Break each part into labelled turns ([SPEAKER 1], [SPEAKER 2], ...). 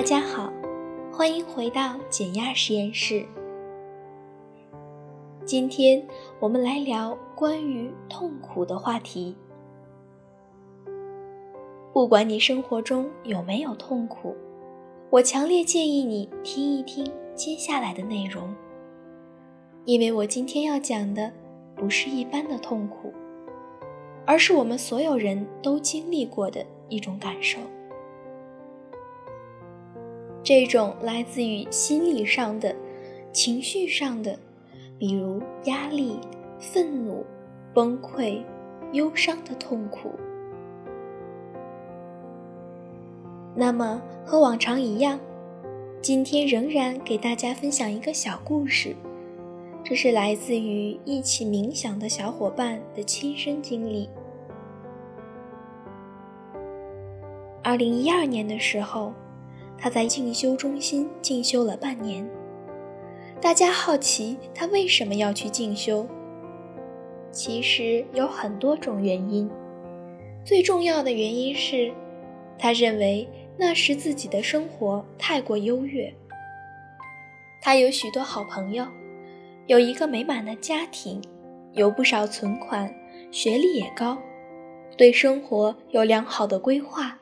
[SPEAKER 1] 大家好，欢迎回到减压实验室。今天我们来聊关于痛苦的话题。不管你生活中有没有痛苦，我强烈建议你听一听接下来的内容，因为我今天要讲的不是一般的痛苦，而是我们所有人都经历过的一种感受。这种来自于心理上的、情绪上的，比如压力、愤怒、崩溃、忧伤的痛苦。那么和往常一样，今天仍然给大家分享一个小故事，这是来自于一起冥想的小伙伴的亲身经历。二零一二年的时候。他在进修中心进修了半年。大家好奇他为什么要去进修？其实有很多种原因。最重要的原因是，他认为那时自己的生活太过优越。他有许多好朋友，有一个美满的家庭，有不少存款，学历也高，对生活有良好的规划。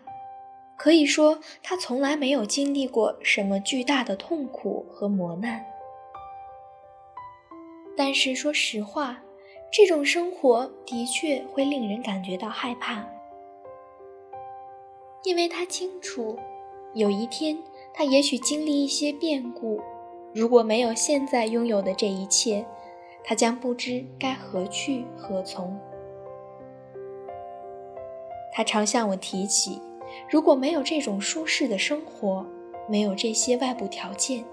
[SPEAKER 1] 可以说，他从来没有经历过什么巨大的痛苦和磨难。但是说实话，这种生活的确会令人感觉到害怕，因为他清楚，有一天他也许经历一些变故，如果没有现在拥有的这一切，他将不知该何去何从。他常向我提起。如果没有这种舒适的生活，没有这些外部条件，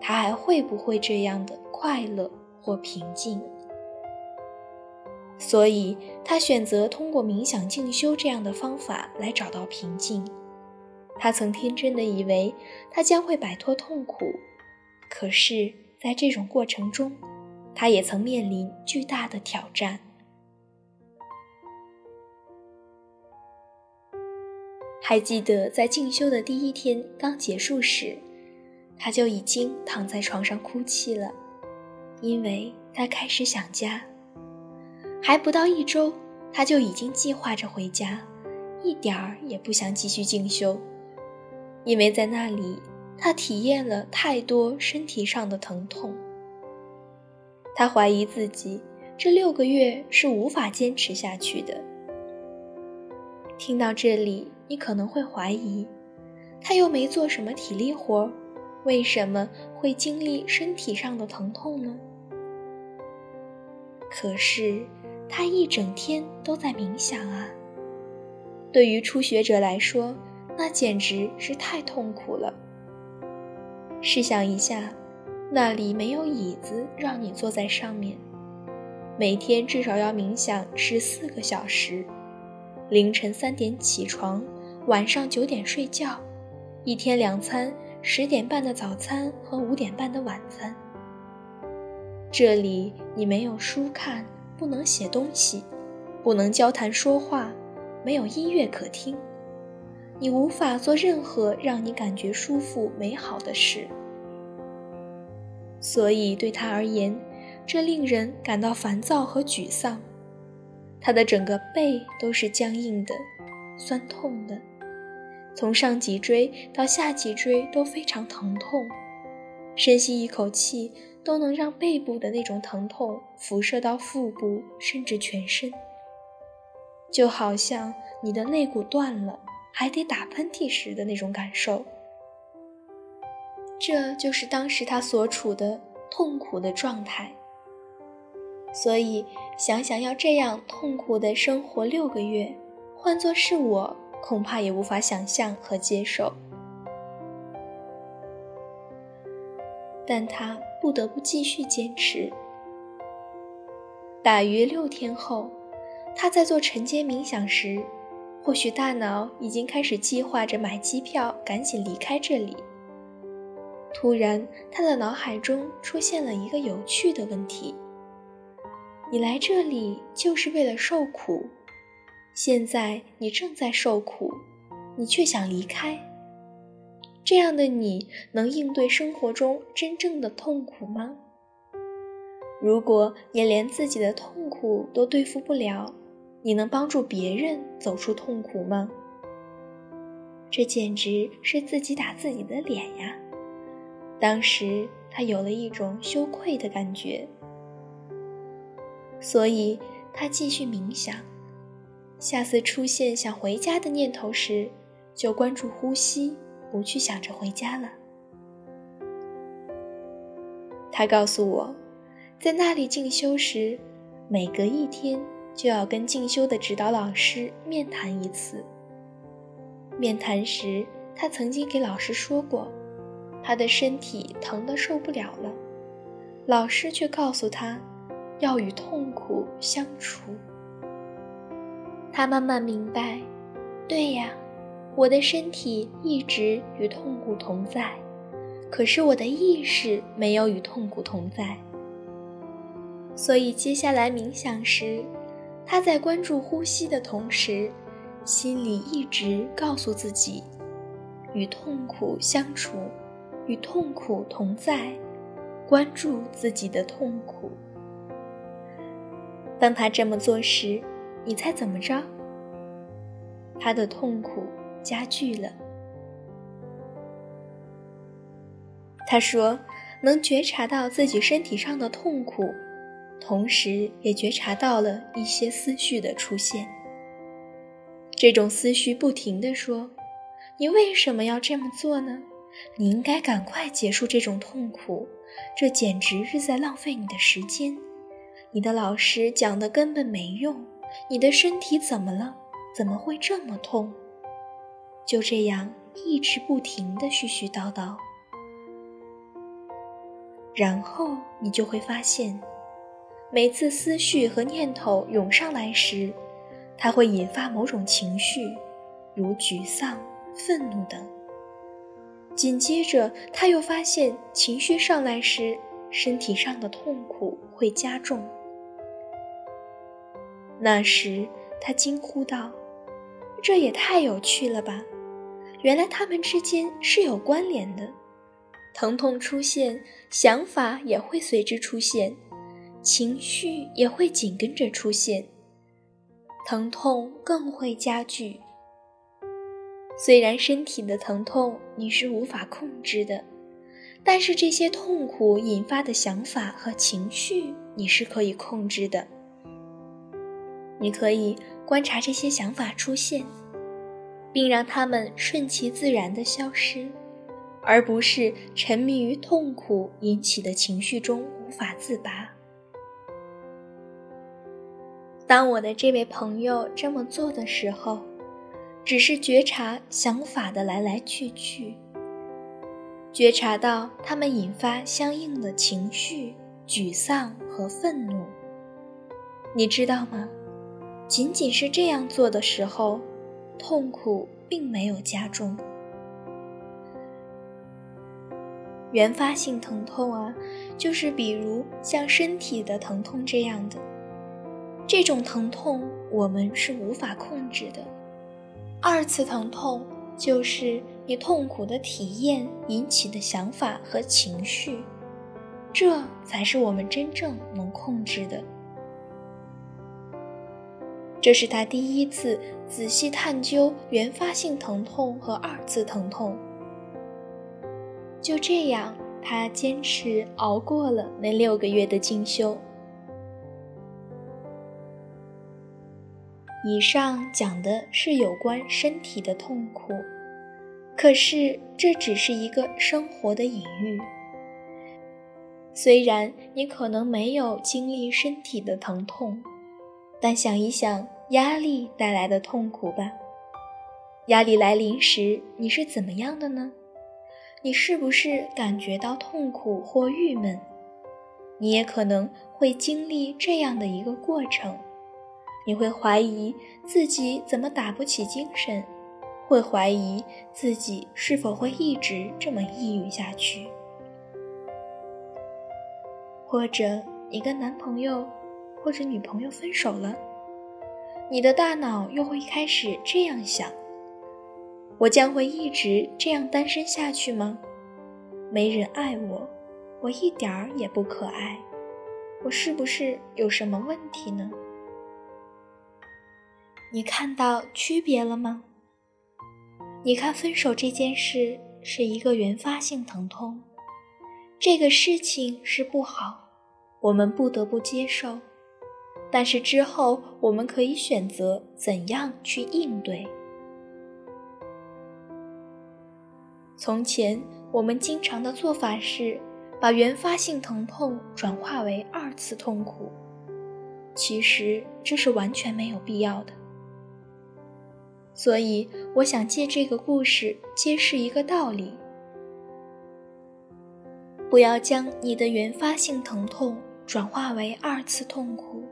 [SPEAKER 1] 他还会不会这样的快乐或平静？所以，他选择通过冥想静修这样的方法来找到平静。他曾天真的以为他将会摆脱痛苦，可是，在这种过程中，他也曾面临巨大的挑战。还记得在进修的第一天刚结束时，他就已经躺在床上哭泣了，因为他开始想家。还不到一周，他就已经计划着回家，一点儿也不想继续进修，因为在那里他体验了太多身体上的疼痛。他怀疑自己这六个月是无法坚持下去的。听到这里。你可能会怀疑，他又没做什么体力活，为什么会经历身体上的疼痛呢？可是他一整天都在冥想啊。对于初学者来说，那简直是太痛苦了。试想一下，那里没有椅子让你坐在上面，每天至少要冥想十四个小时，凌晨三点起床。晚上九点睡觉，一天两餐，十点半的早餐和五点半的晚餐。这里你没有书看，不能写东西，不能交谈说话，没有音乐可听，你无法做任何让你感觉舒服美好的事。所以对他而言，这令人感到烦躁和沮丧，他的整个背都是僵硬的，酸痛的。从上脊椎到下脊椎都非常疼痛，深吸一口气都能让背部的那种疼痛辐射到腹部，甚至全身。就好像你的肋骨断了，还得打喷嚏时的那种感受。这就是当时他所处的痛苦的状态。所以，想想要这样痛苦的生活六个月，换作是我。恐怕也无法想象和接受，但他不得不继续坚持。大约六天后，他在做晨间冥想时，或许大脑已经开始计划着买机票赶紧离开这里。突然，他的脑海中出现了一个有趣的问题：“你来这里就是为了受苦？”现在你正在受苦，你却想离开，这样的你能应对生活中真正的痛苦吗？如果你连自己的痛苦都对付不了，你能帮助别人走出痛苦吗？这简直是自己打自己的脸呀！当时他有了一种羞愧的感觉，所以他继续冥想。下次出现想回家的念头时，就关注呼吸。不去想着回家了。他告诉我，在那里进修时，每隔一天就要跟进修的指导老师面谈一次。面谈时，他曾经给老师说过，他的身体疼得受不了了，老师却告诉他，要与痛苦相处。他慢慢明白，对呀。我的身体一直与痛苦同在，可是我的意识没有与痛苦同在。所以接下来冥想时，他在关注呼吸的同时，心里一直告诉自己：与痛苦相处，与痛苦同在，关注自己的痛苦。当他这么做时，你猜怎么着？他的痛苦。加剧了。他说：“能觉察到自己身体上的痛苦，同时也觉察到了一些思绪的出现。这种思绪不停地说：‘你为什么要这么做呢？你应该赶快结束这种痛苦，这简直是在浪费你的时间。你的老师讲的根本没用。你的身体怎么了？怎么会这么痛？’”就这样一直不停的絮絮叨叨，然后你就会发现，每次思绪和念头涌上来时，它会引发某种情绪，如沮丧、愤怒等。紧接着，他又发现情绪上来时，身体上的痛苦会加重。那时，他惊呼道：“这也太有趣了吧！”原来他们之间是有关联的，疼痛出现，想法也会随之出现，情绪也会紧跟着出现，疼痛更会加剧。虽然身体的疼痛你是无法控制的，但是这些痛苦引发的想法和情绪你是可以控制的。你可以观察这些想法出现。并让他们顺其自然地消失，而不是沉迷于痛苦引起的情绪中无法自拔。当我的这位朋友这么做的时候，只是觉察想法的来来去去，觉察到他们引发相应的情绪、沮丧和愤怒。你知道吗？仅仅是这样做的时候。痛苦并没有加重。原发性疼痛啊，就是比如像身体的疼痛这样的，这种疼痛我们是无法控制的。二次疼痛就是你痛苦的体验引起的想法和情绪，这才是我们真正能控制的。这是他第一次仔细探究原发性疼痛和二次疼痛。就这样，他坚持熬过了那六个月的进修。以上讲的是有关身体的痛苦，可是这只是一个生活的隐喻。虽然你可能没有经历身体的疼痛。但想一想压力带来的痛苦吧。压力来临时，你是怎么样的呢？你是不是感觉到痛苦或郁闷？你也可能会经历这样的一个过程：你会怀疑自己怎么打不起精神，会怀疑自己是否会一直这么抑郁下去，或者你跟男朋友。或者女朋友分手了，你的大脑又会开始这样想：我将会一直这样单身下去吗？没人爱我，我一点儿也不可爱，我是不是有什么问题呢？你看到区别了吗？你看，分手这件事是一个原发性疼痛，这个事情是不好，我们不得不接受。但是之后，我们可以选择怎样去应对。从前，我们经常的做法是把原发性疼痛转化为二次痛苦，其实这是完全没有必要的。所以，我想借这个故事揭示一个道理：不要将你的原发性疼痛转化为二次痛苦。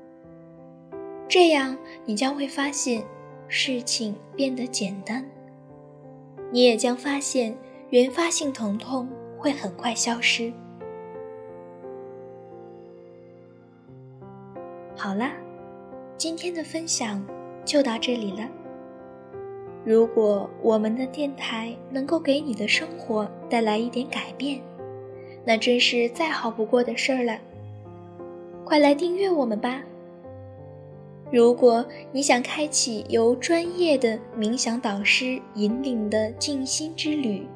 [SPEAKER 1] 这样，你将会发现事情变得简单，你也将发现原发性疼痛会很快消失。好了，今天的分享就到这里了。如果我们的电台能够给你的生活带来一点改变，那真是再好不过的事儿了。快来订阅我们吧！如果你想开启由专业的冥想导师引领的静心之旅，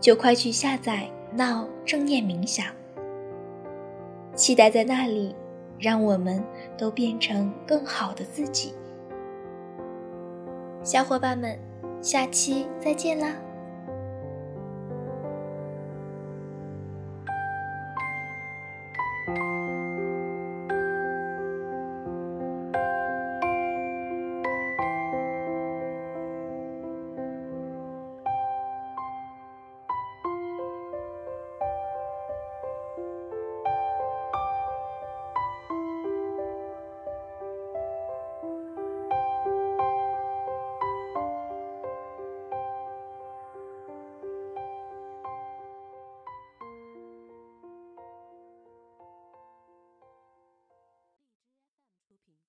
[SPEAKER 1] 就快去下载“闹正念冥想”。期待在那里，让我们都变成更好的自己。小伙伴们，下期再见啦！